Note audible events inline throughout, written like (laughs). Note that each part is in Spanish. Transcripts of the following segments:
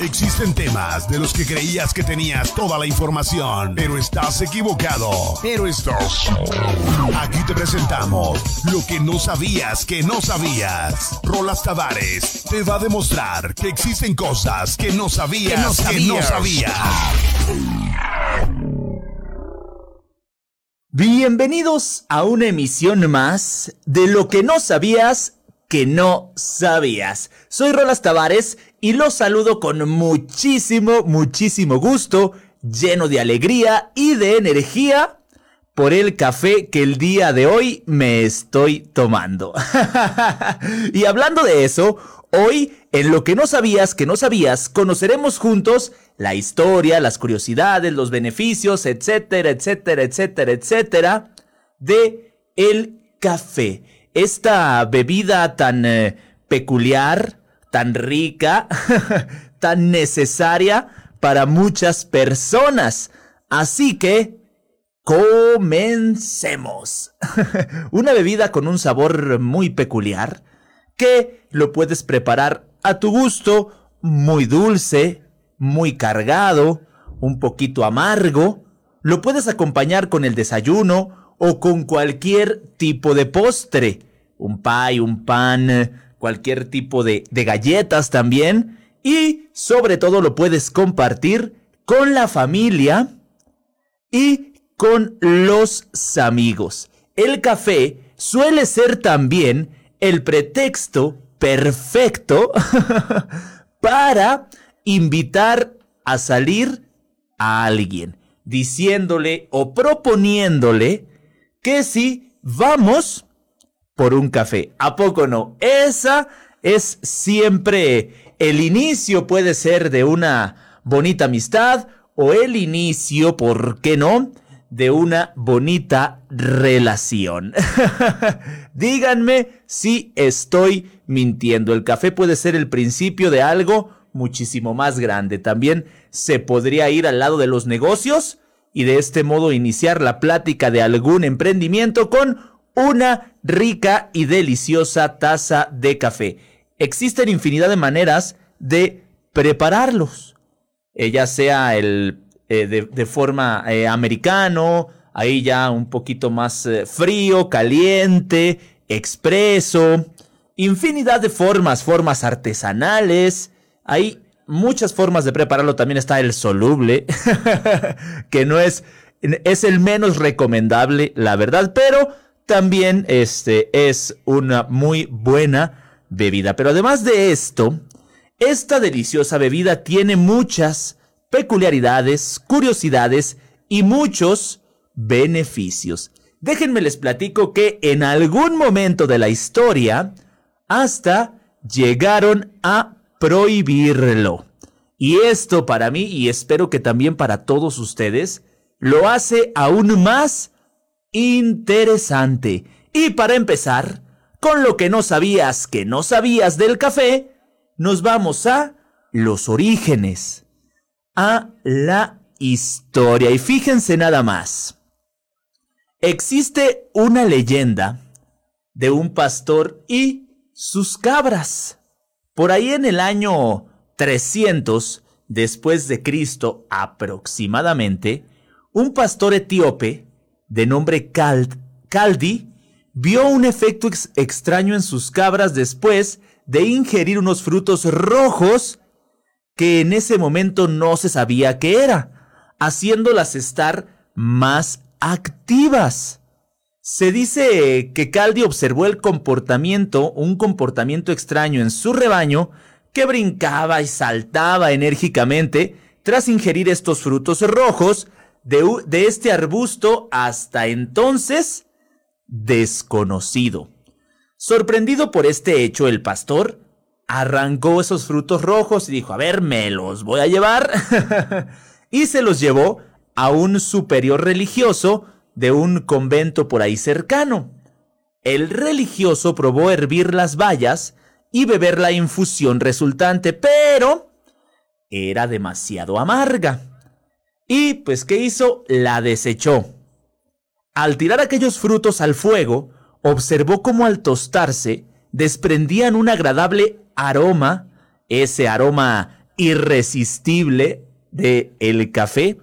Existen temas de los que creías que tenías toda la información, pero estás equivocado. Pero estás. Aquí te presentamos lo que no sabías que no sabías. Rolas Tavares te va a demostrar que existen cosas que no sabías que no sabías. Bienvenidos a una emisión más de lo que no sabías que no sabías. Soy Rolas Tavares y los saludo con muchísimo, muchísimo gusto, lleno de alegría y de energía por el café que el día de hoy me estoy tomando. (laughs) y hablando de eso, hoy en lo que no sabías que no sabías, conoceremos juntos la historia, las curiosidades, los beneficios, etcétera, etcétera, etcétera, etcétera, de el café. Esta bebida tan eh, peculiar, tan rica, (laughs) tan necesaria para muchas personas. Así que, comencemos. (laughs) Una bebida con un sabor muy peculiar que lo puedes preparar a tu gusto, muy dulce, muy cargado, un poquito amargo. Lo puedes acompañar con el desayuno o con cualquier tipo de postre. Un pie, un pan, cualquier tipo de, de galletas también. Y sobre todo lo puedes compartir con la familia y con los amigos. El café suele ser también el pretexto perfecto (laughs) para invitar a salir a alguien, diciéndole o proponiéndole que si vamos por un café. ¿A poco no? Esa es siempre el inicio, puede ser de una bonita amistad o el inicio, ¿por qué no? de una bonita relación. (laughs) Díganme si estoy mintiendo. El café puede ser el principio de algo muchísimo más grande. También se podría ir al lado de los negocios y de este modo iniciar la plática de algún emprendimiento con una rica y deliciosa taza de café. Existen infinidad de maneras de prepararlos, eh, ya sea el, eh, de, forma eh, americano, ahí ya un poquito más frío, caliente, expreso, infinidad de formas, formas artesanales, hay muchas formas de prepararlo, también está el soluble, (laughs) que no es, es el menos recomendable, la verdad, pero también este es una muy buena bebida. Pero además de esto, esta deliciosa bebida tiene muchas peculiaridades, curiosidades y muchos beneficios. Déjenme les platico que en algún momento de la historia hasta llegaron a prohibirlo. Y esto para mí, y espero que también para todos ustedes, lo hace aún más interesante. Y para empezar, con lo que no sabías que no sabías del café, nos vamos a los orígenes, a la historia. Y fíjense nada más. Existe una leyenda de un pastor y sus cabras. Por ahí en el año 300 después de Cristo aproximadamente, un pastor etíope de nombre Caldi, vio un efecto extraño en sus cabras después de ingerir unos frutos rojos que en ese momento no se sabía qué era, haciéndolas estar más activas. Se dice que Caldi observó el comportamiento, un comportamiento extraño en su rebaño, que brincaba y saltaba enérgicamente tras ingerir estos frutos rojos de, este arbusto hasta entonces desconocido. Sorprendido por este hecho, el pastor arrancó esos frutos rojos y dijo, a ver, me los voy a llevar. (laughs) y se los llevó a un superior religioso de un convento por ahí cercano. El religioso probó hervir las bayas y beber la infusión resultante, pero era demasiado amarga. Y pues, ¿qué hizo? La desechó. Al tirar aquellos frutos al fuego, observó cómo al tostarse desprendían un agradable aroma, ese aroma irresistible de café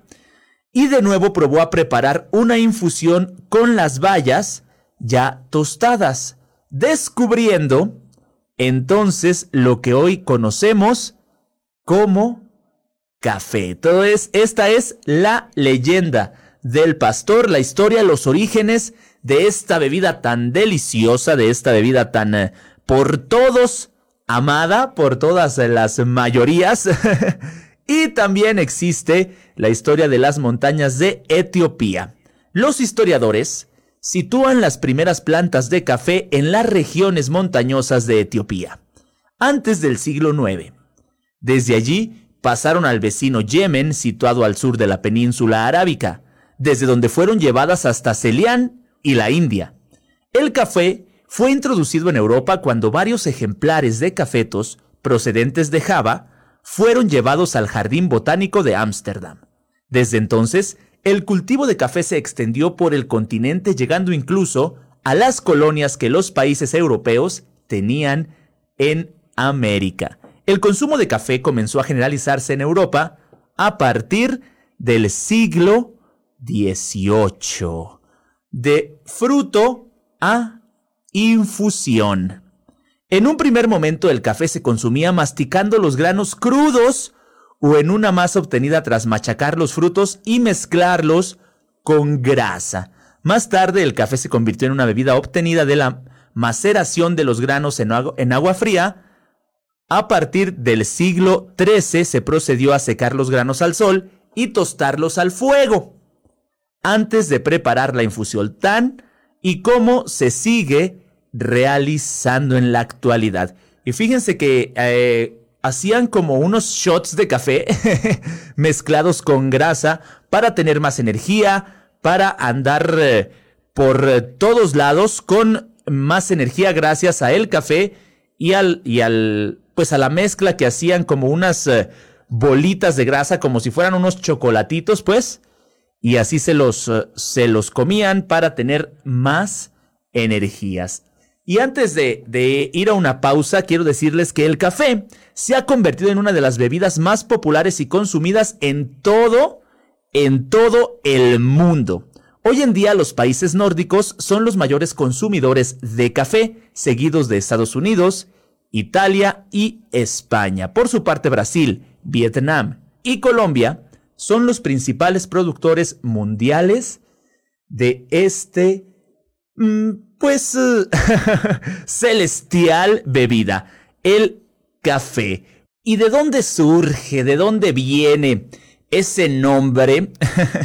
y de nuevo probó a preparar una infusión con las bayas ya tostadas, descubriendo entonces lo que hoy conocemos como café. Todo es, esta es la leyenda del pastor, la historia, los orígenes de esta bebida tan deliciosa, de esta bebida tan eh, por todos amada, por todas las mayorías. (laughs) y también existe la historia de las montañas de Etiopía. Los historiadores sitúan las primeras plantas de café en las regiones montañosas de Etiopía, antes del siglo IX. Desde allí pasaron al vecino Yemen, situado al sur de la península arábica, desde donde fueron llevadas hasta Celián y la India. El café fue introducido en Europa cuando varios ejemplares de cafetos procedentes de Java fueron llevados al Jardín Botánico de Ámsterdam. Desde entonces, el cultivo de café se extendió por el continente llegando incluso a las colonias que los países europeos tenían en América. El consumo de café comenzó a generalizarse en Europa a partir del siglo XVIII. De fruto a infusión. En un primer momento el café se consumía masticando los granos crudos o en una masa obtenida tras machacar los frutos y mezclarlos con grasa. Más tarde el café se convirtió en una bebida obtenida de la maceración de los granos en, agua, fría. A partir del siglo XIII se procedió a secar los granos al sol y tostarlos al fuego antes de preparar la infusión tan y cómo se sigue realizando en la actualidad. Y fíjense que eh, hacían como unos shots de café (laughs) mezclados con grasa para tener más energía, para andar eh, por todos lados con más energía gracias a el café y al, y al, pues a la mezcla que hacían como unas eh, bolitas de grasa, como si fueran unos chocolatitos, pues, y así se los, se los comían para tener más energías. Y antes de, ir a una pausa, quiero decirles que el café se ha convertido en una de las bebidas más populares y consumidas en todo, en todo el mundo. Hoy en día los países nórdicos son los mayores consumidores de café, seguidos de Estados Unidos, Italia y España. Por su parte Brasil, Vietnam y Colombia son los principales productores mundiales de este mm, pues, (laughs) celestial bebida, el café. ¿Y de dónde surge, de dónde viene ese nombre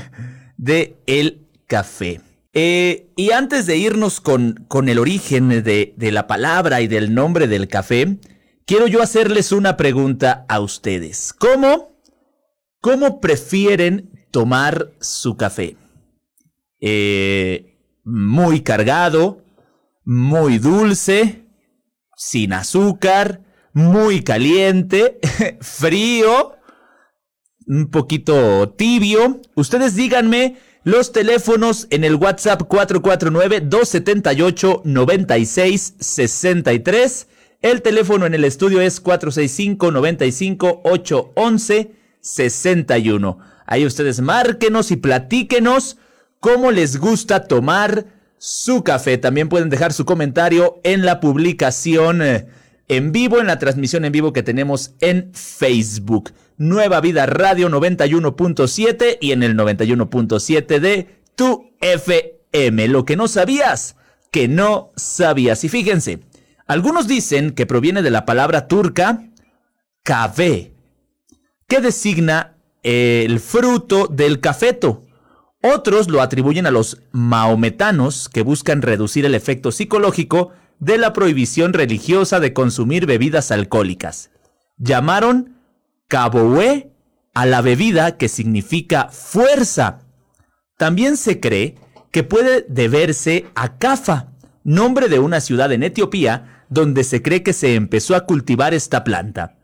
(laughs) de el café? Eh, y antes de irnos con, con el origen de, de la palabra y del nombre del café, quiero yo hacerles una pregunta a ustedes. ¿Cómo, cómo prefieren tomar su café? Eh, muy cargado, muy dulce, sin azúcar, muy caliente, (laughs) frío, un poquito tibio. Ustedes díganme los teléfonos en el WhatsApp 449-278-9663. El teléfono en el estudio es 465-95-811-61. Ahí ustedes márquenos y platíquenos cómo les gusta tomar su café. También pueden dejar su comentario en la publicación eh, en vivo, en la transmisión en vivo que tenemos en Facebook. Nueva Vida Radio 91.7 y en el 91.7 de tu FM. Lo que no sabías, que no sabías. Y fíjense, algunos dicen que proviene de la palabra turca café, que designa el fruto del cafeto otros lo atribuyen a los maometanos que buscan reducir el efecto psicológico de la prohibición religiosa de consumir bebidas alcohólicas. Llamaron caboe a la bebida que significa fuerza. También se cree que puede deberse a Cafa, nombre de una ciudad en Etiopía donde se cree que se empezó a cultivar esta planta.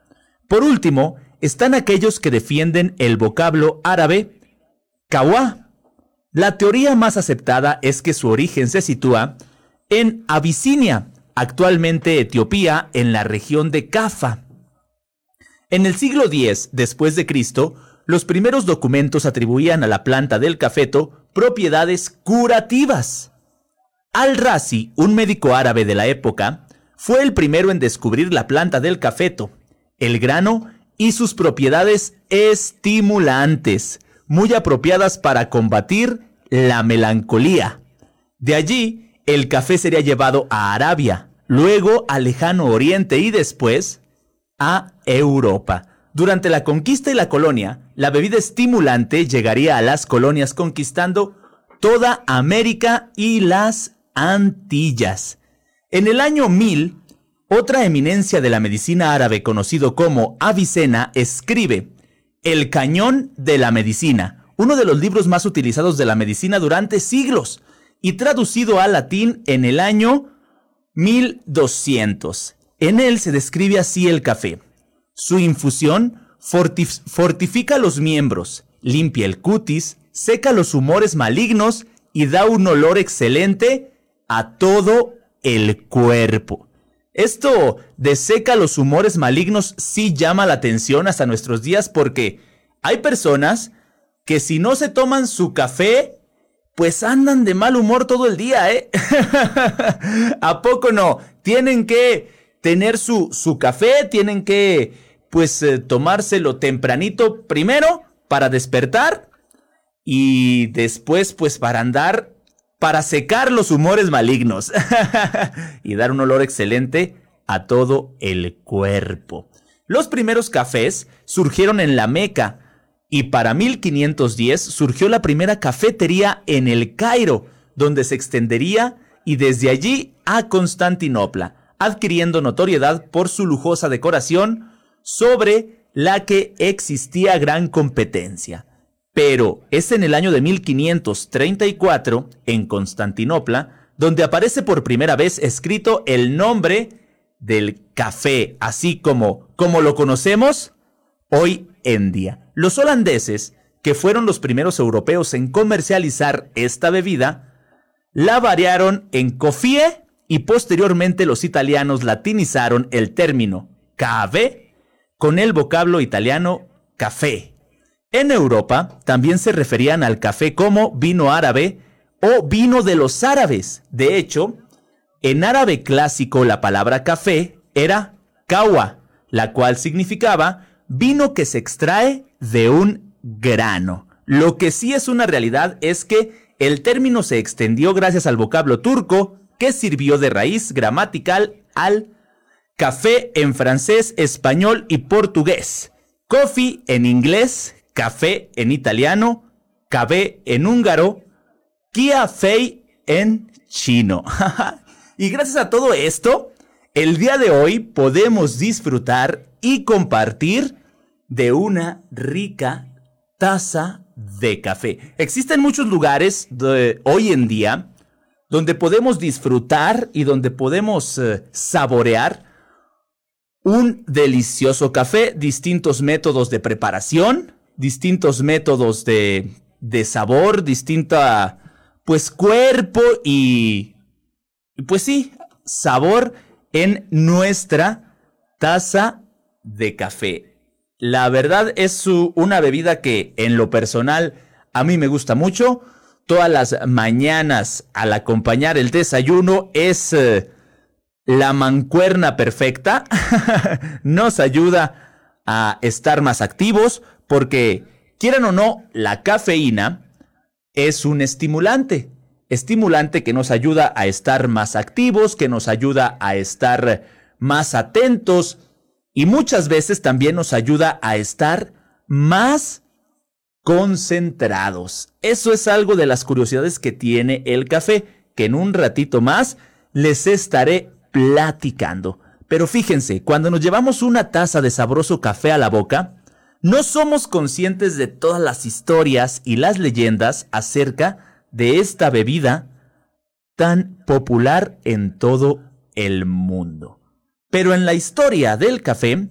Por último, están aquellos que defienden el vocablo árabe kawa, la teoría más aceptada es que su origen se sitúa en Abisinia, actualmente Etiopía, en la región de Cafa. En el siglo X después de Cristo, los primeros documentos atribuían a la planta del cafeto propiedades curativas. Al-Razi, un médico árabe de la época, fue el primero en descubrir la planta del cafeto, el grano y sus propiedades estimulantes, muy apropiadas para combatir la melancolía. De allí, el café sería llevado a Arabia, luego al lejano Oriente y después a Europa. Durante la conquista y la colonia, la bebida estimulante llegaría a las colonias conquistando toda América y las Antillas. En el año 1000, otra eminencia de la medicina árabe conocido como Avicena escribe El cañón de la medicina, uno de los libros más utilizados de la medicina durante siglos y traducido al latín en el año 1200. En él se describe así el café. Su infusión fortifica los miembros, limpia el cutis, seca los humores malignos y da un olor excelente a todo el cuerpo. Esto de seca los humores malignos sí llama la atención hasta nuestros días porque hay personas que si no se toman su café, pues andan de mal humor todo el día, ¿eh? (laughs) ¿A poco no? Tienen que tener su, su café, tienen que, pues, eh, tomárselo tempranito primero para despertar y después, pues, para andar, para secar los humores malignos (laughs) y dar un olor excelente a todo el cuerpo. Los primeros cafés surgieron en la Meca y para 1510 surgió la primera cafetería en el Cairo, donde se extendería y desde allí a Constantinopla adquiriendo notoriedad por su lujosa decoración sobre la que existía gran competencia. Pero es en el año de 1534, en Constantinopla, donde aparece por primera vez escrito el nombre del café, así como, como lo conocemos hoy en día. Los holandeses, que fueron los primeros europeos en comercializar esta bebida, la variaron en cofie y posteriormente los italianos latinizaron el término cave con el vocablo italiano café. En Europa también se referían al café como vino árabe o vino de los árabes. De hecho, en árabe clásico la palabra café era kawa, la cual significaba vino que se extrae de un grano. Lo que sí es una realidad es que el término se extendió gracias al vocablo turco que sirvió de raíz gramatical al café en francés, español y portugués, coffee en inglés, café en italiano, café en húngaro, kia fei en chino. (laughs) y gracias a todo esto, el día de hoy podemos disfrutar y compartir de una rica taza de café. Existen muchos lugares de, hoy en día donde podemos disfrutar y donde podemos eh, saborear un delicioso café, distintos métodos de preparación, distintos métodos de, de sabor, distinta, pues cuerpo y, pues sí, sabor en nuestra taza de café. La verdad es una bebida que en lo personal a mí me gusta mucho todas las mañanas al acompañar el desayuno es eh, la mancuerna perfecta. (laughs) Nos ayuda a estar más activos porque, quieran o no, la cafeína es un estimulante. Estimulante que nos ayuda a estar más activos, que nos ayuda a estar más atentos y muchas veces también nos ayuda a estar más concentrados. Eso es algo de las curiosidades que tiene el café, que en un ratito más les estaré platicando. Pero fíjense, cuando nos llevamos una taza de sabroso café a la boca, no somos conscientes de todas las historias y las leyendas acerca de esta bebida tan popular en todo el mundo. Pero en la historia del café,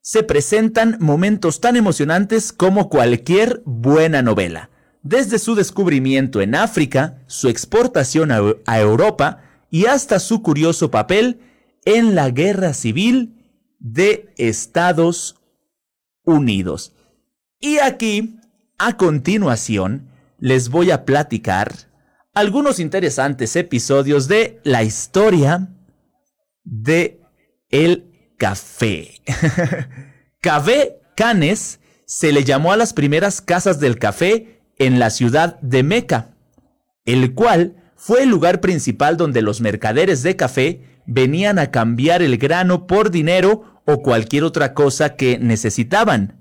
se presentan momentos tan emocionantes como cualquier buena novela. Desde su descubrimiento en África, su exportación a, Europa y hasta su curioso papel en la guerra civil de Estados Unidos. Y aquí, a continuación, les voy a platicar algunos interesantes episodios de la historia de el café. (laughs) café Canes se le llamó a las primeras casas del café en la ciudad de Meca, el cual fue el lugar principal donde los mercaderes de café venían a cambiar el grano por dinero o cualquier otra cosa que necesitaban.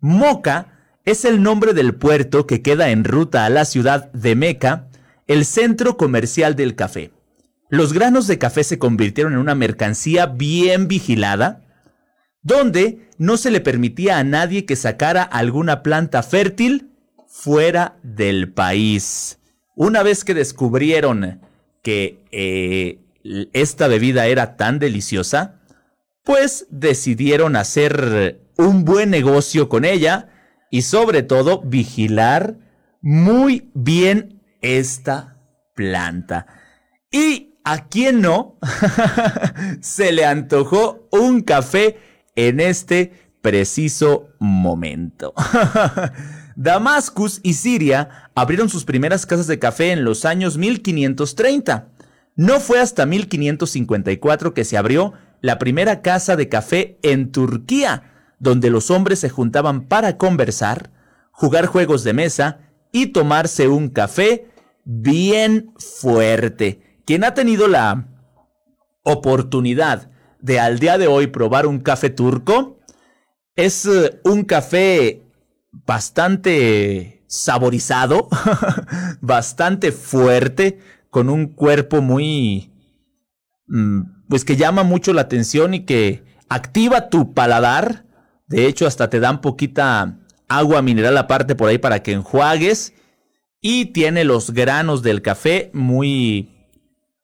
Moca es el nombre del puerto que queda en ruta a la ciudad de Meca, el centro comercial del café. Los granos de café se convirtieron en una mercancía bien vigilada, donde no se le permitía a nadie que sacara alguna planta fértil fuera del país. Una vez que descubrieron que eh, esta bebida era tan deliciosa, pues decidieron hacer un buen negocio con ella y sobre todo vigilar muy bien esta planta. Y a quién no (laughs) se le antojó un café en este preciso momento. (laughs) Damascus y Siria abrieron sus primeras casas de café en los años 1530. No fue hasta 1554 que se abrió la primera casa de café en Turquía, donde los hombres se juntaban para conversar, jugar juegos de mesa y tomarse un café bien fuerte. Quien ha tenido la oportunidad de al día de hoy probar un café turco, es eh, un café bastante saborizado, (laughs) bastante fuerte, con un cuerpo muy... Mm, pues que llama mucho la atención y que activa tu paladar. De hecho, hasta te dan poquita agua mineral aparte por ahí para que enjuagues. Y tiene los granos del café muy,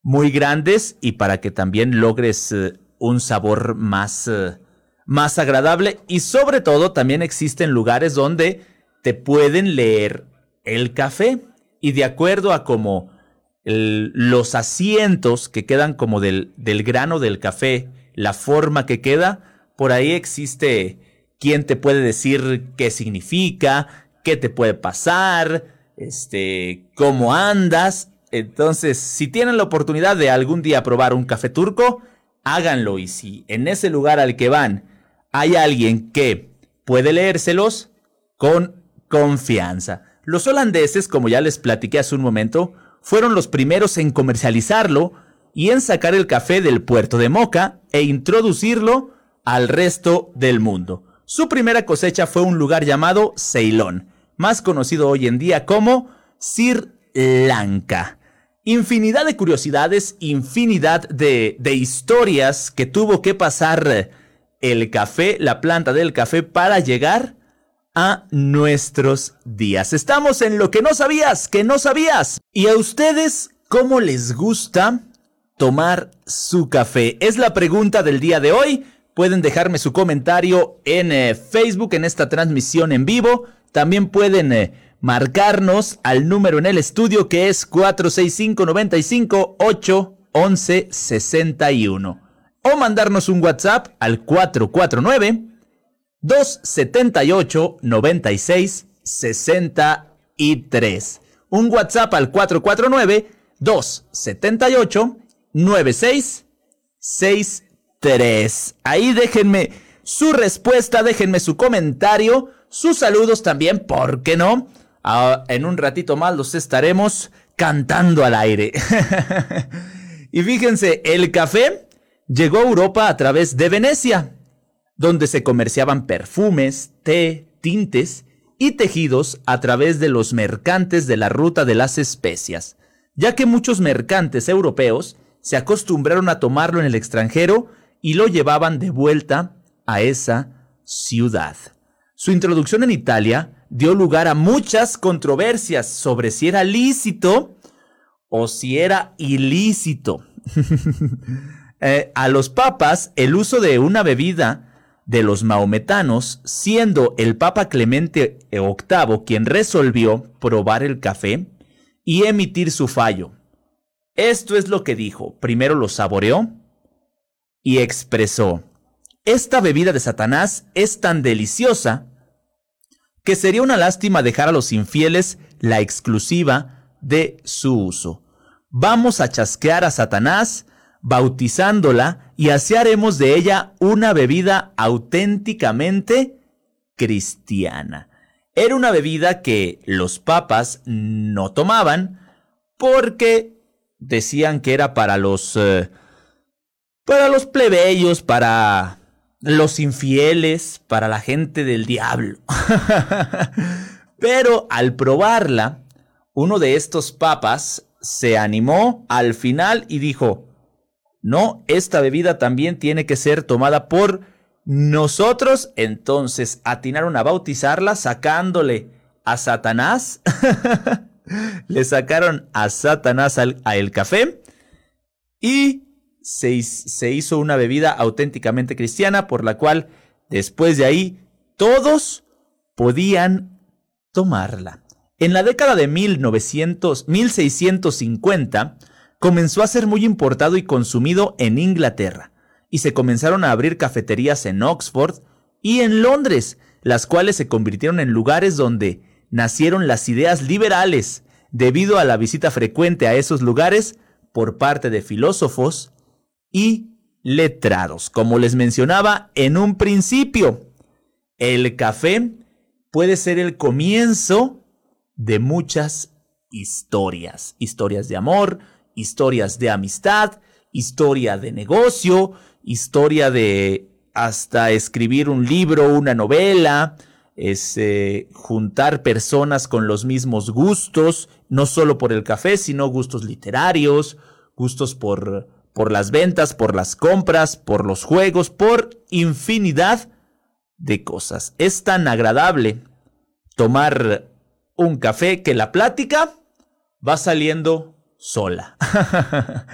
muy grandes y para que también logres eh, un sabor más, eh, más agradable y sobre todo también existen lugares donde te pueden leer el café y de acuerdo a como los asientos que quedan como del, del grano del café, la forma que queda, por ahí existe quien te puede decir qué significa, qué te puede pasar, este, cómo andas. Entonces, si tienen la oportunidad de algún día probar un café turco, háganlo y si en ese lugar al que van hay alguien que puede leérselos con confianza. Los holandeses, como ya les platiqué hace un momento, fueron los primeros en comercializarlo y en sacar el café del puerto de Moca e introducirlo al resto del mundo. Su primera cosecha fue un lugar llamado Ceilón, más conocido hoy en día como Sri Lanka. Infinidad de curiosidades, infinidad de, de historias que tuvo que pasar el café, la planta del café, para llegar a nuestros días. Estamos en lo que no sabías, que no sabías. ¿Y a ustedes cómo les gusta tomar su café? Es la pregunta del día de hoy. Pueden dejarme su comentario en eh, Facebook en esta transmisión en vivo. También pueden eh, marcarnos al número en el estudio que es 465 95 8 11 61 o mandarnos un WhatsApp al 449 278 96 63. Un WhatsApp al 449 278 96 63. Ahí déjenme su respuesta, déjenme su comentario, sus saludos también, ¿por qué no? Ah, en un ratito más los estaremos cantando al aire. (laughs) y fíjense, el café llegó a Europa a través de Venecia, donde se comerciaban perfumes, té, tintes y tejidos a través de los mercantes de la ruta de las especias, ya que muchos mercantes europeos se acostumbraron a tomarlo en el extranjero y lo llevaban de vuelta a esa ciudad. Su introducción en Italia dio lugar a muchas controversias sobre si era lícito o si era ilícito. (laughs) Eh, a los papas, el uso de una bebida de los maometanos, siendo el Papa Clemente VIII quien resolvió probar el café y emitir su fallo. Esto es lo que dijo. Primero lo saboreó y expresó, esta bebida de Satanás es tan deliciosa que sería una lástima dejar a los infieles la exclusiva de su uso. Vamos a chasquear a Satanás, bautizándola, y así haremos de ella una bebida auténticamente cristiana. Era una bebida que los papas no tomaban porque decían que era para los eh, para los plebeyos, para los infieles, para la gente del diablo. (laughs) Pero al probarla, uno de estos papas se animó al final y dijo, no, esta bebida también tiene que ser tomada por nosotros. Entonces atinaron a bautizarla sacándole a Satanás. (laughs) Le sacaron a Satanás al, a el café y se, hizo una bebida auténticamente cristiana por la cual después de ahí todos podían tomarla. En la década de 1900, 1650 comenzó a ser muy importado y consumido en Inglaterra y se comenzaron a abrir cafeterías en Oxford y en Londres, las cuales se convirtieron en lugares donde nacieron las ideas liberales debido a la visita frecuente a esos lugares por parte de filósofos, y letrados. Como les mencionaba en un principio, el café puede ser el comienzo de muchas historias. Historias de amor, historias de amistad, historia de negocio, historia de hasta escribir un libro, una novela, es juntar personas con los mismos gustos, no solo por el café, sino gustos literarios, gustos por por las ventas, por las compras, por los juegos, por infinidad de cosas. Es tan agradable tomar un café que la plática va saliendo sola. (laughs)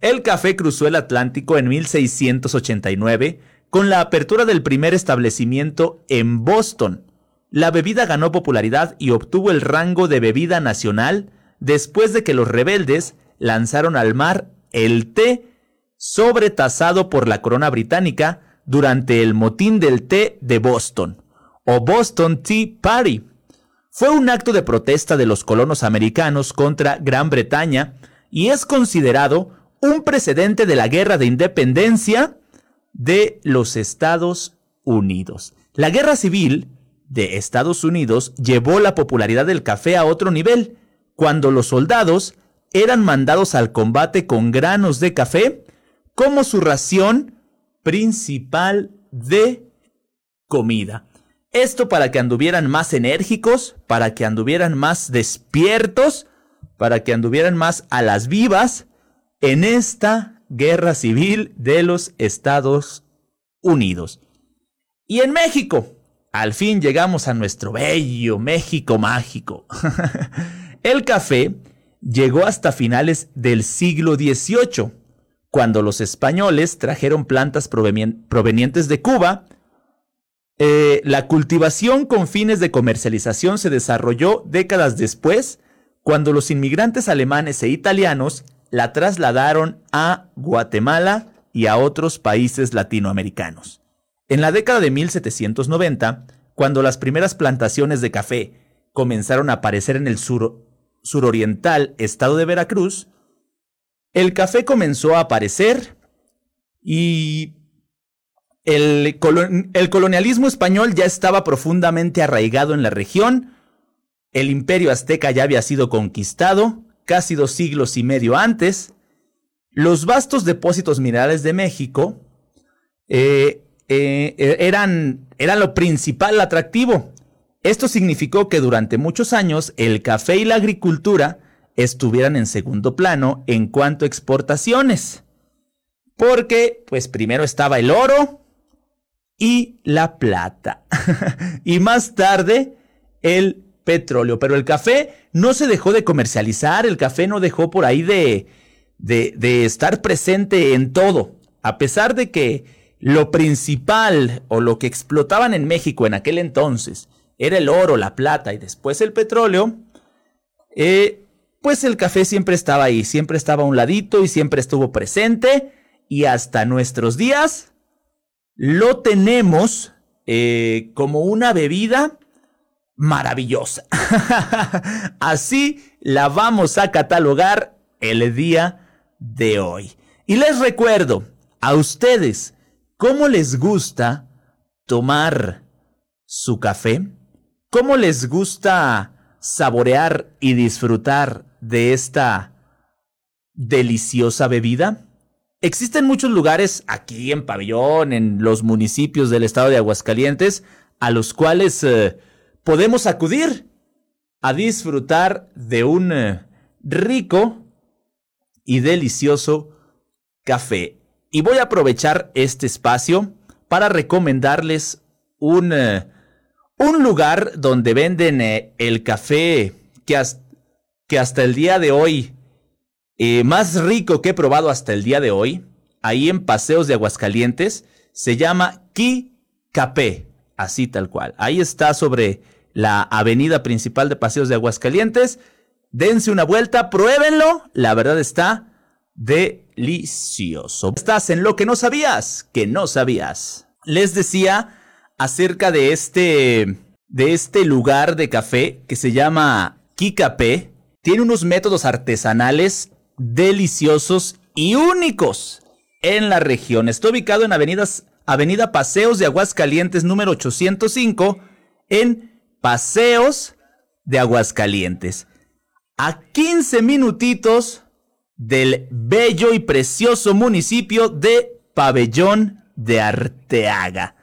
el café cruzó el Atlántico en 1689 con la apertura del primer establecimiento en Boston. La bebida ganó popularidad y obtuvo el rango de bebida nacional después de que los rebeldes lanzaron al mar el té sobretasado por la corona británica durante el motín del té de Boston, o Boston Tea Party. Fue un acto de protesta de los colonos americanos contra Gran Bretaña y es considerado un precedente de la guerra de independencia de los Estados Unidos. La guerra civil de Estados Unidos llevó la popularidad del café a otro nivel, cuando los soldados eran mandados al combate con granos de café como su ración principal de comida. Esto para que anduvieran más enérgicos, para que anduvieran más despiertos, para que anduvieran más a las vivas en esta guerra civil de los Estados Unidos. Y en México, al fin llegamos a nuestro bello México mágico. (laughs) El café llegó hasta finales del siglo XVIII cuando los españoles trajeron plantas provenientes de Cuba, eh, la cultivación con fines de comercialización se desarrolló décadas después, cuando los inmigrantes alemanes e italianos la trasladaron a Guatemala y a otros países latinoamericanos. En la década de 1790, cuando las primeras plantaciones de café comenzaron a aparecer en el sur, suroriental estado de Veracruz, el café comenzó a aparecer y el, colonialismo español ya estaba profundamente arraigado en la región, el imperio azteca ya había sido conquistado casi dos siglos y medio antes, los vastos depósitos minerales de México eh, eh, eran, eran lo principal atractivo. Esto significó que durante muchos años el café y la agricultura estuvieran en segundo plano en cuanto a exportaciones. Porque, pues primero estaba el oro y la plata. (laughs) y más tarde el petróleo. Pero el café no se dejó de comercializar, el café no dejó por ahí de, de, de estar presente en todo. A pesar de que lo principal o lo que explotaban en México en aquel entonces era el oro, la plata y después el petróleo, eh, pues el café siempre estaba ahí, siempre estaba a un ladito y siempre estuvo presente y hasta nuestros días lo tenemos eh, como una bebida maravillosa. (laughs) Así la vamos a catalogar el día de hoy. Y les recuerdo a ustedes cómo les gusta tomar su café, cómo les gusta saborear y disfrutar de esta deliciosa bebida. Existen muchos lugares aquí en Pabellón, en los municipios del estado de Aguascalientes, a los cuales eh, podemos acudir a disfrutar de un eh, rico y delicioso café. Y voy a aprovechar este espacio para recomendarles un, eh, un lugar donde venden eh, el café que, hasta el día de hoy, más rico que he probado hasta el día de hoy, ahí en Paseos de Aguascalientes, se llama Ki Café, así tal cual. Ahí está sobre la avenida principal de Paseos de Aguascalientes. Dense una vuelta, pruébenlo. La verdad está delicioso. Estás en lo que no sabías, que no sabías. Les decía acerca de este, de este lugar de café que se llama Kikapé. Tiene unos métodos artesanales deliciosos y únicos en la región. Está ubicado en Avenida Paseos de Aguascalientes número 805 en Paseos de Aguascalientes. A 15 minutitos del bello y precioso municipio de Pabellón de Arteaga.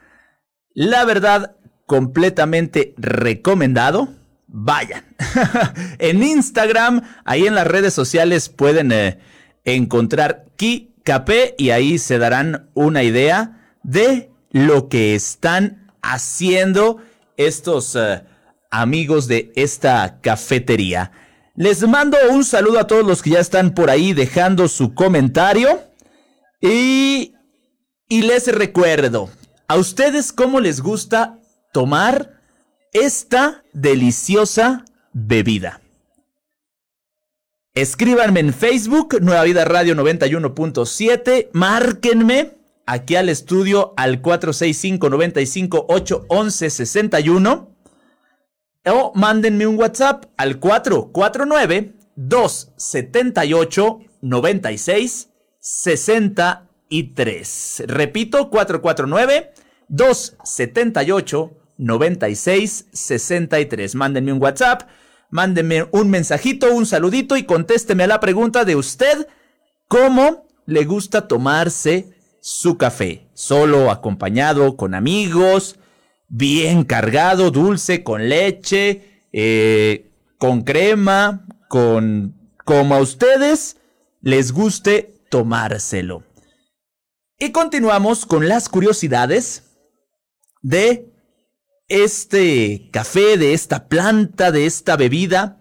La verdad, completamente recomendado. Vayan. (laughs) en Instagram, ahí en las redes sociales pueden eh, encontrar Ki y ahí se darán una idea de lo que están haciendo estos eh, amigos de esta cafetería. Les mando un saludo a todos los que ya están por ahí dejando su comentario. Y, y les recuerdo, ¿a ustedes cómo les gusta tomar esta deliciosa bebida? Escríbanme en Facebook, Nueva Vida Radio 91.7, márquenme aquí al estudio al 465 95 811 61 o mándenme un WhatsApp al 449 278 96 63. Repito, 449 278 96 63. Mándenme un WhatsApp, mándenme un mensajito, un saludito y contésteme a la pregunta de usted, ¿cómo le gusta tomarse su café, solo, acompañado, con amigos, bien cargado, dulce, con leche, eh, con crema, con como a ustedes les guste tomárselo. Y continuamos con las curiosidades de este café, de esta planta, de esta bebida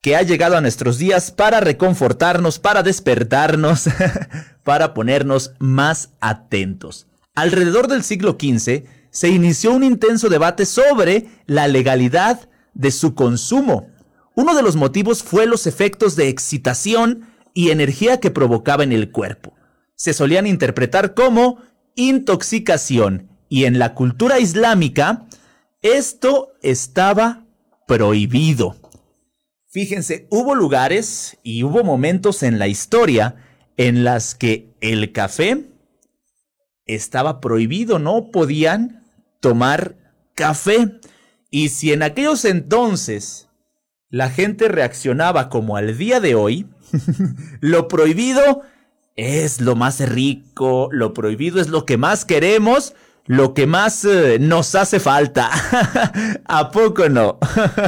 que ha llegado a nuestros días para reconfortarnos, para despertarnos, (laughs) para ponernos más atentos. Alrededor del siglo XV se inició un intenso debate sobre la legalidad de su consumo. Uno de los motivos fue los efectos de excitación y energía que provocaba en el cuerpo. Se solían interpretar como intoxicación y en la cultura islámica esto estaba prohibido. Fíjense, hubo lugares y hubo momentos en la historia en las que el café estaba prohibido, no podían tomar café. Y si en aquellos entonces la gente reaccionaba como al día de hoy, (laughs) lo prohibido es lo más rico, lo prohibido es lo que más queremos, lo que más eh, nos hace falta. (laughs) ¿A poco no?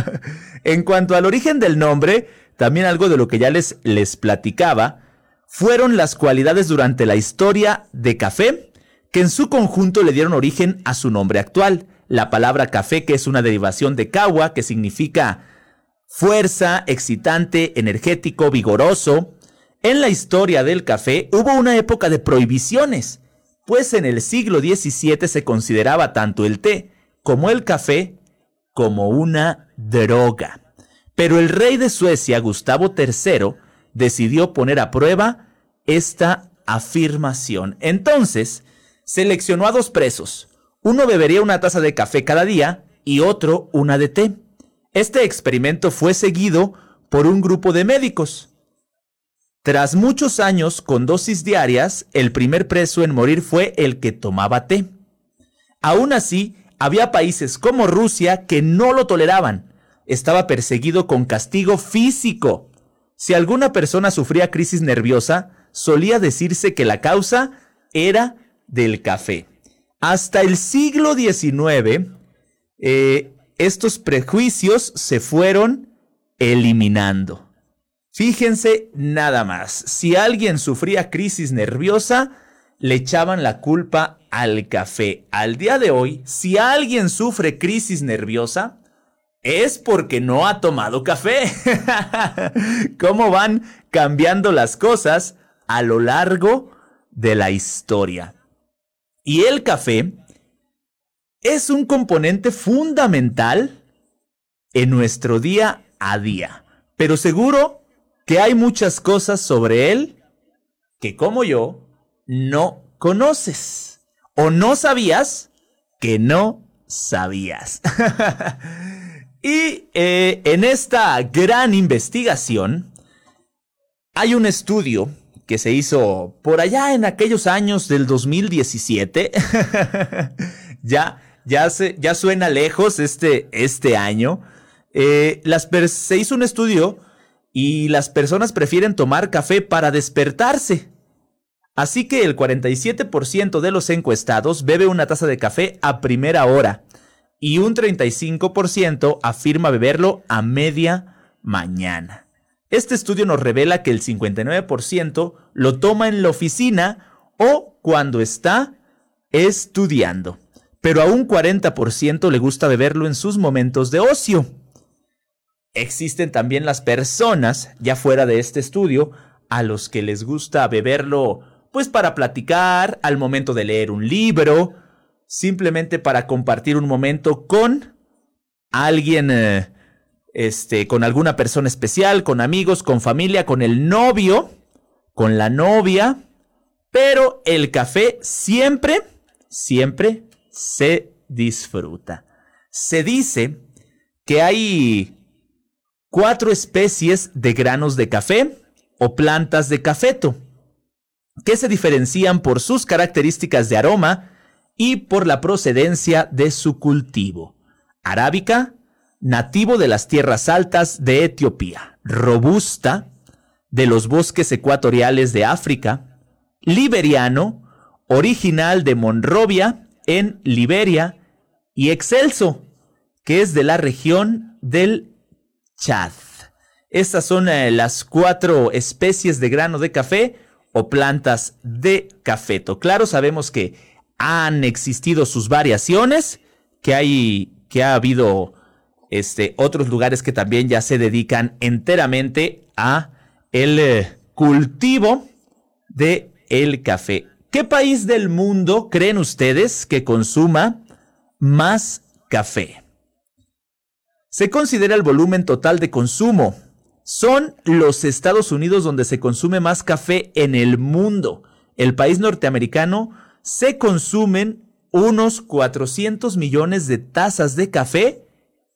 (laughs) en cuanto al origen del nombre, también algo de lo que ya les, les platicaba, fueron las cualidades durante la historia de café que en su conjunto le dieron origen a su nombre actual. La palabra café, que es una derivación de kawa, que significa fuerza, excitante, energético, vigoroso. En la historia del café hubo una época de prohibiciones, pues en el siglo XVII se consideraba tanto el té como el café como una droga. Pero el rey de Suecia, Gustavo III, decidió poner a prueba esta afirmación. Entonces, Seleccionó a dos presos. Uno bebería una taza de café cada día y otro una de té. Este experimento fue seguido por un grupo de médicos. Tras muchos años con dosis diarias, el primer preso en morir fue el que tomaba té. Aún así, había países como Rusia que no lo toleraban. Estaba perseguido con castigo físico. Si alguna persona sufría crisis nerviosa, solía decirse que la causa era del café. Hasta el siglo XIX, eh, estos prejuicios se fueron eliminando. Fíjense nada más, si alguien sufría crisis nerviosa, le echaban la culpa al café. Al día de hoy, si alguien sufre crisis nerviosa, es porque no ha tomado café. (laughs) ¿Cómo van cambiando las cosas a lo largo de la historia? Y el café es un componente fundamental en nuestro día a día. Pero seguro que hay muchas cosas sobre él que como yo no conoces o no sabías que no sabías. (laughs) y eh, en esta gran investigación hay un estudio que se hizo por allá en aquellos años del 2017. (laughs) ya, ya, se, ya suena lejos este, este año. Eh, las se hizo un estudio y las personas prefieren tomar café para despertarse. Así que el 47% de los encuestados bebe una taza de café a primera hora y un 35% afirma beberlo a media mañana. Este estudio nos revela que el 59% lo toma en la oficina o cuando está estudiando, pero a un 40% le gusta beberlo en sus momentos de ocio. Existen también las personas, ya fuera de este estudio, a los que les gusta beberlo, pues para platicar, al momento de leer un libro, simplemente para compartir un momento con alguien, eh, este, con alguna persona especial, con amigos, con familia, con el novio, con la novia, pero el café siempre, siempre se disfruta. Se dice que hay cuatro especies de granos de café o plantas de cafeto, que se diferencian por sus características de aroma y por la procedencia de su cultivo. Arábica, nativo de las tierras altas de Etiopía, robusta, de los bosques ecuatoriales de África, liberiano, original de Monrovia, en Liberia, y excelso, que es de la región del Chad. Estas son eh, las cuatro especies de grano de café o plantas de cafeto. Claro, sabemos que han existido sus variaciones, que hay, que ha habido este, otros lugares que también ya se dedican enteramente a el eh, cultivo de el café. ¿Qué país del mundo creen ustedes que consuma más café? Se considera el volumen total de consumo. Son los Estados Unidos donde se consume más café en el mundo. El país norteamericano se consumen unos 400 millones de tazas de café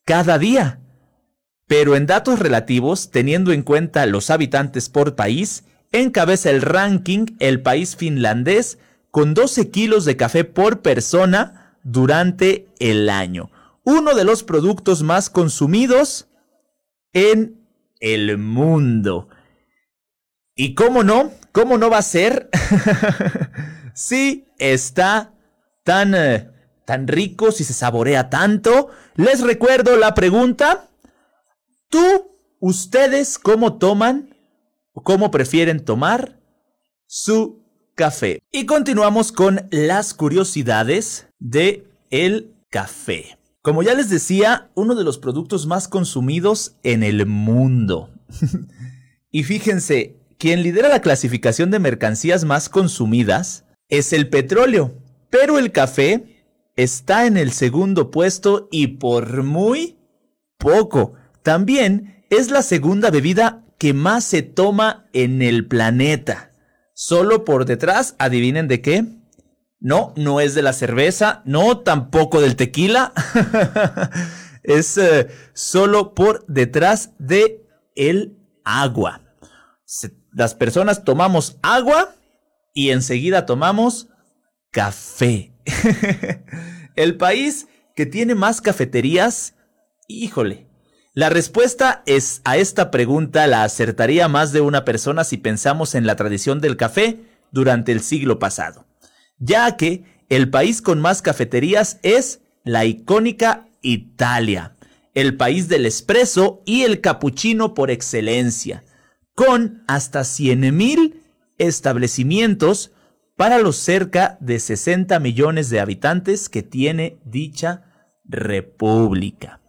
cada día. Pero en datos relativos, teniendo en cuenta los habitantes por país, encabeza el ranking el país finlandés con 12 kilos de café por persona durante el año uno de los productos más consumidos en el mundo. ¿Y cómo no? ¿Cómo no va a ser? (laughs) si está tan, eh, tan rico, si se saborea tanto. Les recuerdo la pregunta. ¿Tú, ustedes, cómo toman o cómo prefieren tomar su café? Y continuamos con las curiosidades de el café. Como ya les decía, uno de los productos más consumidos en el mundo. (laughs) y fíjense, quien lidera la clasificación de mercancías más consumidas es el petróleo, pero el café está en el segundo puesto y por muy poco. También es la segunda bebida que más se toma en el planeta. Solo por detrás, adivinen de qué, No, no es de la cerveza, no, tampoco del tequila. (laughs) es eh, solo por detrás de el agua. las personas tomamos agua y enseguida tomamos café. (laughs) el país que tiene más cafeterías, híjole. La respuesta es a esta pregunta la acertaría más de una persona si pensamos en la tradición del café durante el siglo pasado ya que el país con más cafeterías es la icónica Italia, el país del espresso y el cappuccino por excelencia, con hasta 100.000 establecimientos para los cerca de 60 millones de habitantes que tiene dicha república.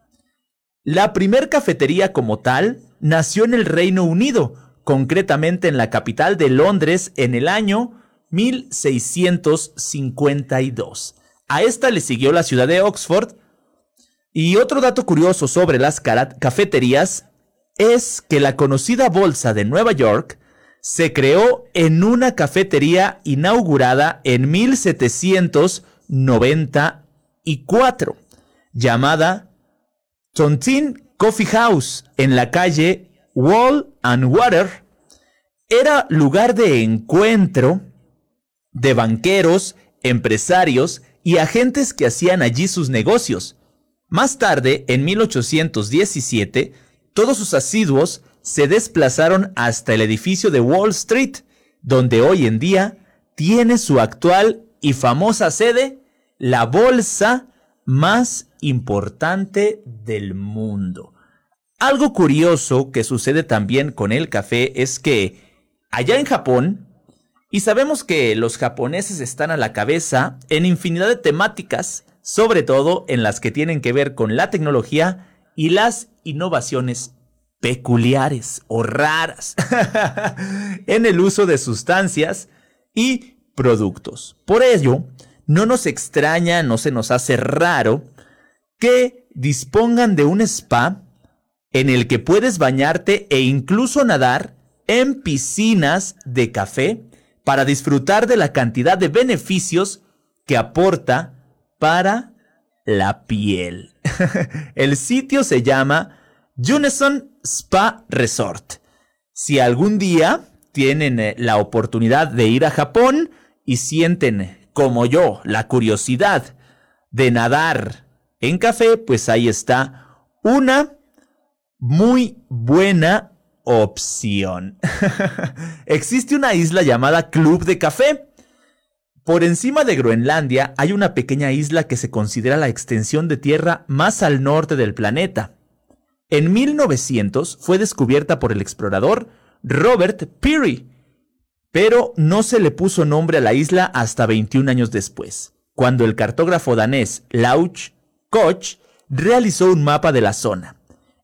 La primer cafetería como tal nació en el Reino Unido, concretamente en la capital de Londres en el año 1652. A esta le siguió la ciudad de Oxford. Y otro dato curioso sobre las cafeterías es que la conocida Bolsa de Nueva York se creó en una cafetería inaugurada en 1794, llamada Tontine Coffee House, en la calle Wall and Water. Era lugar de encuentro de banqueros, empresarios y agentes que hacían allí sus negocios. Más tarde, en 1817, todos sus asiduos se desplazaron hasta el edificio de Wall Street, donde hoy en día tiene su actual y famosa sede, la bolsa más importante del mundo. Algo curioso que sucede también con el café es que allá en Japón y sabemos que los japoneses están a la cabeza en infinidad de temáticas, sobre todo en las que tienen que ver con la tecnología y las innovaciones peculiares o raras (laughs) en el uso de sustancias y productos. Por ello, no nos extraña, no se nos hace raro que dispongan de un spa en el que puedes bañarte e incluso nadar en piscinas de café para disfrutar de la cantidad de beneficios que aporta para la piel. (laughs) El sitio se llama Junison Spa Resort. Si algún día tienen eh, la oportunidad de ir a Japón y sienten, como yo, la curiosidad de nadar en café, pues ahí está una muy buena opción. (laughs) Existe una isla llamada Club de Café. Por encima de Groenlandia hay una pequeña isla que se considera la extensión de tierra más al norte del planeta. En 1900 fue descubierta por el explorador Robert Peary, pero no se le puso nombre a la isla hasta 21 años después, cuando el cartógrafo danés Lauch Koch realizó un mapa de la zona.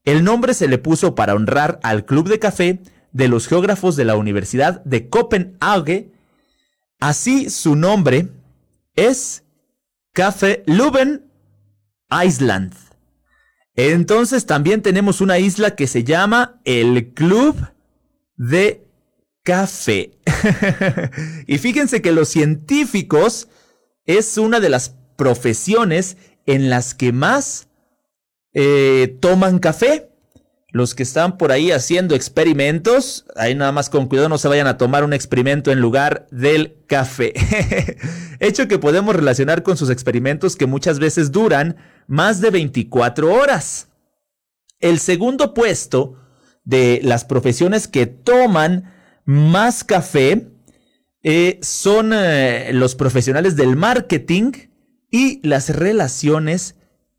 El nombre se le puso para honrar al club de café de los geógrafos de la Universidad de Copenhague. Así su nombre es Café Luben Island. Entonces también tenemos una isla que se llama el Club de Café. (laughs) y fíjense que los científicos es una de las profesiones en las que más eh, toman café. Los que están por ahí haciendo experimentos, ahí nada más con cuidado no se vayan a tomar un experimento en lugar del café. (laughs) Hecho que podemos relacionar con sus experimentos que muchas veces duran más de 24 horas. El segundo puesto de las profesiones que toman más café eh, son eh, los profesionales del marketing y las relaciones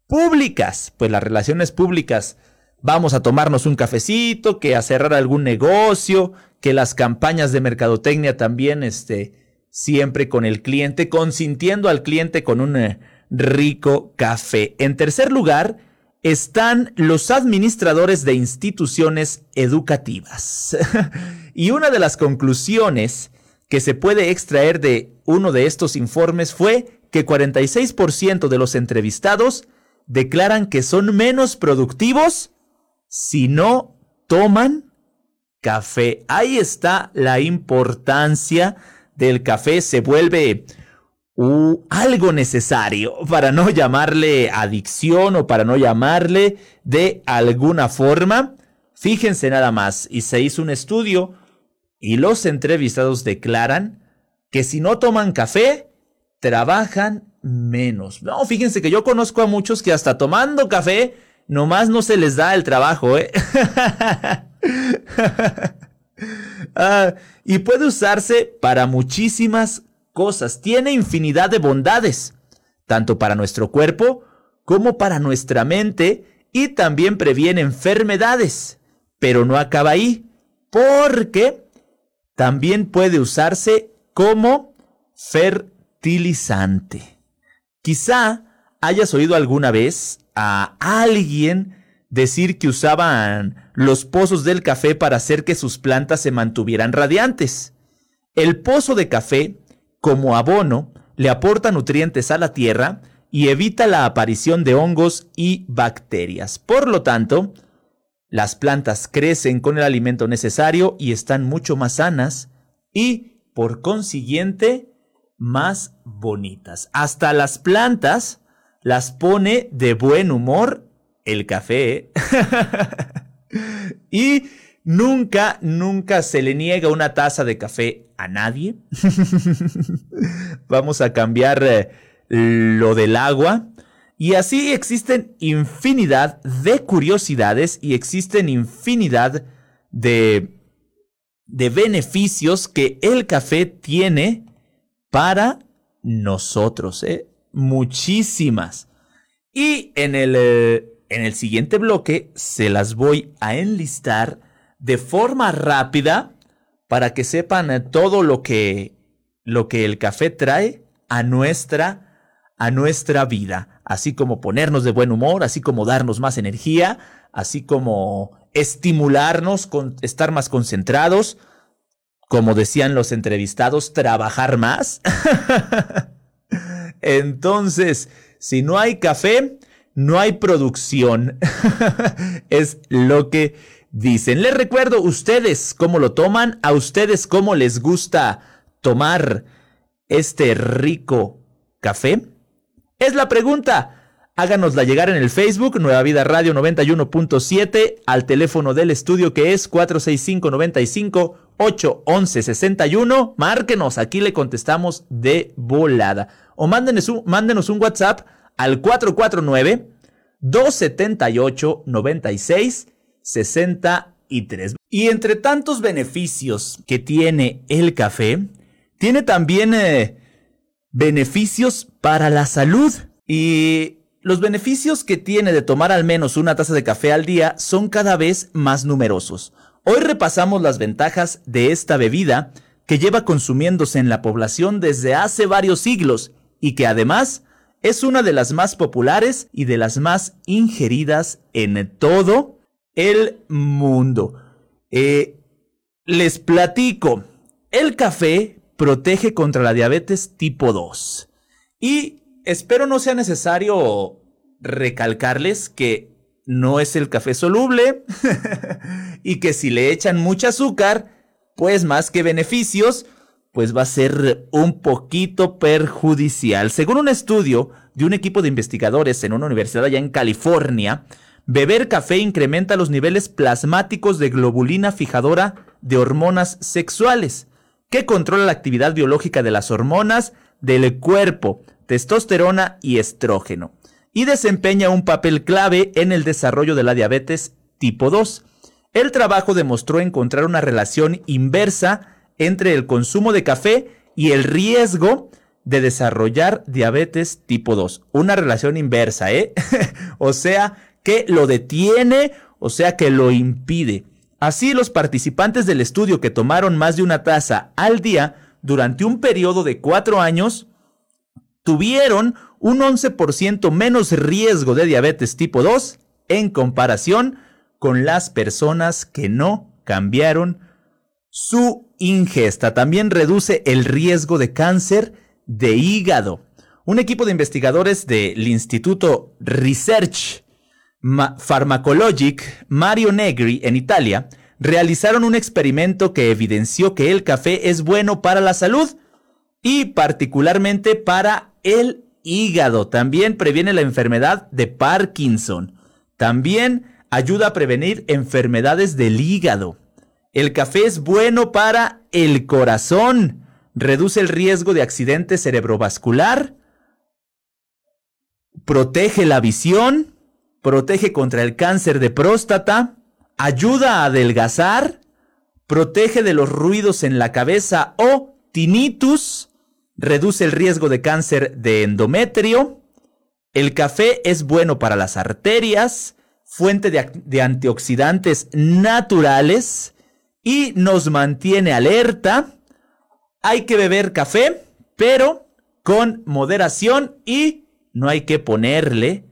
públicas. Pues las relaciones públicas, vamos a tomarnos un cafecito, que a cerrar algún negocio, que las campañas de mercadotecnia también, este, siempre con el cliente, consintiendo al cliente con un eh, rico café. En tercer lugar, están los administradores de instituciones educativas. (laughs) y una de las conclusiones que se puede extraer de uno de estos informes fue que 46% de los entrevistados declaran que son menos productivos si no toman café. Ahí está la importancia del café. Se vuelve algo necesario, para no llamarle adicción o para no llamarle de alguna forma. Fíjense nada más, y se hizo un estudio y los entrevistados declaran que si no toman café, trabajan menos. No, fíjense que yo conozco a muchos que hasta tomando café, nomás no se les da el trabajo, ¿eh? (laughs) Ah, y puede usarse para muchísimas cosas. Tiene infinidad de bondades, tanto para nuestro cuerpo como para nuestra mente, y también previene enfermedades. Pero no acaba ahí, porque también puede usarse como fertilizante. Quizá hayas oído alguna vez a alguien decir que usaban los pozos del café para hacer que sus plantas se mantuvieran radiantes. El pozo de café, como abono, le aporta nutrientes a la tierra y evita la aparición de hongos y bacterias. Por lo tanto, las plantas crecen con el alimento necesario y están mucho más sanas y, por consiguiente, más bonitas. Hasta las plantas las pone de buen humor el café. (laughs) y nunca, nunca se le niega una taza de café a nadie. (laughs) Vamos a cambiar eh, lo del agua. Y así existen infinidad de curiosidades y existen infinidad de, de beneficios que el café tiene para nosotros. ¿eh? Muchísimas. Y en el, eh, en el siguiente bloque se las voy a enlistar de forma rápida para que sepan eh, todo lo que, lo que el café trae a nuestra, a nuestra vida. Así como ponernos de buen humor, así como darnos más energía, así como estimularnos, con, estar más concentrados, como decían los entrevistados, trabajar más. (laughs) Entonces, si no hay café, no hay producción. (laughs) es lo que dicen. Les recuerdo, ustedes cómo lo toman, a ustedes cómo les gusta tomar este rico café. Es la pregunta. Háganosla llegar en el Facebook, Nueva Vida Radio 91.7, al teléfono del estudio que es 465 95 811 61. Márquenos, aquí le contestamos de volada. O mándenos un, mándenos un WhatsApp al 449 278 96 63. Y entre tantos beneficios que tiene el café, tiene también eh, beneficios para la salud. Y los beneficios que tiene de tomar al menos una taza de café al día son cada vez más numerosos. Hoy repasamos las ventajas de esta bebida que lleva consumiéndose en la población desde hace varios siglos y que además es una de las más populares y de las más ingeridas en todo el mundo. Eh, les platico, el café protege contra la diabetes tipo 2 y espero no sea necesario recalcarles que no es el café soluble (laughs) y que si le echan mucho azúcar, pues más que beneficios, pues va a ser un poquito perjudicial. Según un estudio de un equipo de investigadores en una universidad allá en California, beber café incrementa los niveles plasmáticos de globulina fijadora de hormonas sexuales, que controla la actividad biológica de las hormonas del cuerpo, testosterona y estrógeno y desempeña un papel clave en el desarrollo de la diabetes tipo 2. El trabajo demostró encontrar una relación inversa entre el consumo de café y el riesgo de desarrollar diabetes tipo 2. Una relación inversa, ¿eh? (laughs) o sea, que lo detiene, o sea, que lo impide. Así, los participantes del estudio que tomaron más de una taza al día durante un periodo de cuatro años tuvieron un 11% menos riesgo de diabetes tipo 2 en comparación con las personas que no cambiaron su ingesta. También reduce el riesgo de cáncer de hígado. Un equipo de investigadores del Instituto Research Pharmacologic Mario Negri en Italia realizaron un experimento que evidenció que el café es bueno para la salud y particularmente para el hígado. También previene la enfermedad de Parkinson. También ayuda a prevenir enfermedades del hígado. El café es bueno para el corazón. Reduce el riesgo de accidente cerebrovascular. Protege la visión. Protege contra el cáncer de próstata. Ayuda a adelgazar. Protege de los ruidos en la cabeza o tinnitus reduce el riesgo de cáncer de endometrio. El café es bueno para las arterias, fuente de, antioxidantes naturales y nos mantiene alerta. Hay que beber café, pero con moderación y no hay que ponerle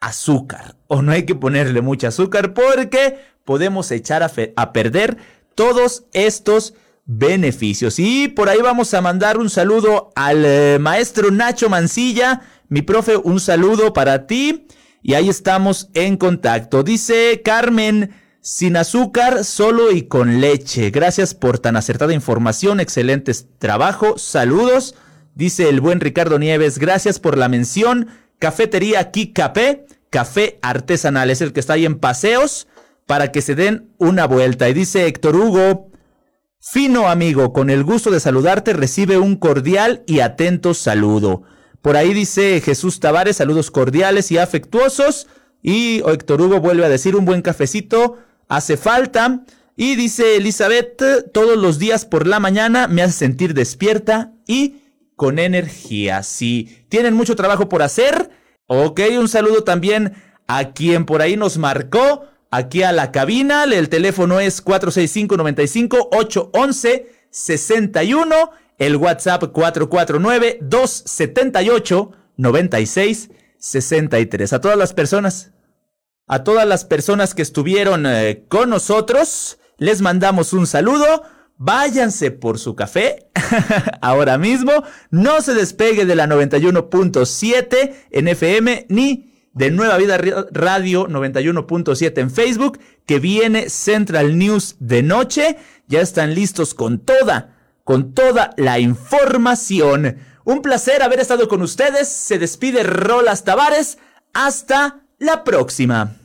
azúcar o no hay que ponerle mucho azúcar porque podemos echar a, a perder todos estos beneficios. Y por ahí vamos a mandar un saludo al eh, maestro Nacho Mancilla. Mi profe, un saludo para ti. Y ahí estamos en contacto. Dice Carmen, sin azúcar, solo y con leche. Gracias por tan acertada información. Excelente trabajo. Saludos. Dice el buen Ricardo Nieves, gracias por la mención. Cafetería Kikapé, café artesanal. Es el que está ahí en paseos para que se den una vuelta. Y dice Héctor Hugo, Fino amigo, con el gusto de saludarte, recibe un cordial y atento saludo. Por ahí dice Jesús Tavares, saludos cordiales y afectuosos. Y Héctor Hugo vuelve a decir un buen cafecito, hace falta. Y dice Elizabeth, todos los días por la mañana me hace sentir despierta y con energía. Si tienen mucho trabajo por hacer, ok, un saludo también a quien por ahí nos marcó aquí a la cabina. El teléfono es 465-95-811-61. El WhatsApp 449-278-9663. A todas las personas, a todas las personas que estuvieron eh, con nosotros, les mandamos un saludo. Váyanse por su café (laughs) ahora mismo. No se despegue de la 91.7 en FM ni de Nueva Vida Radio 91.7 en Facebook, que viene Central News de noche. Ya están listos con toda, con toda la información. Un placer haber estado con ustedes. Se despide Rolas Tavares. Hasta la próxima.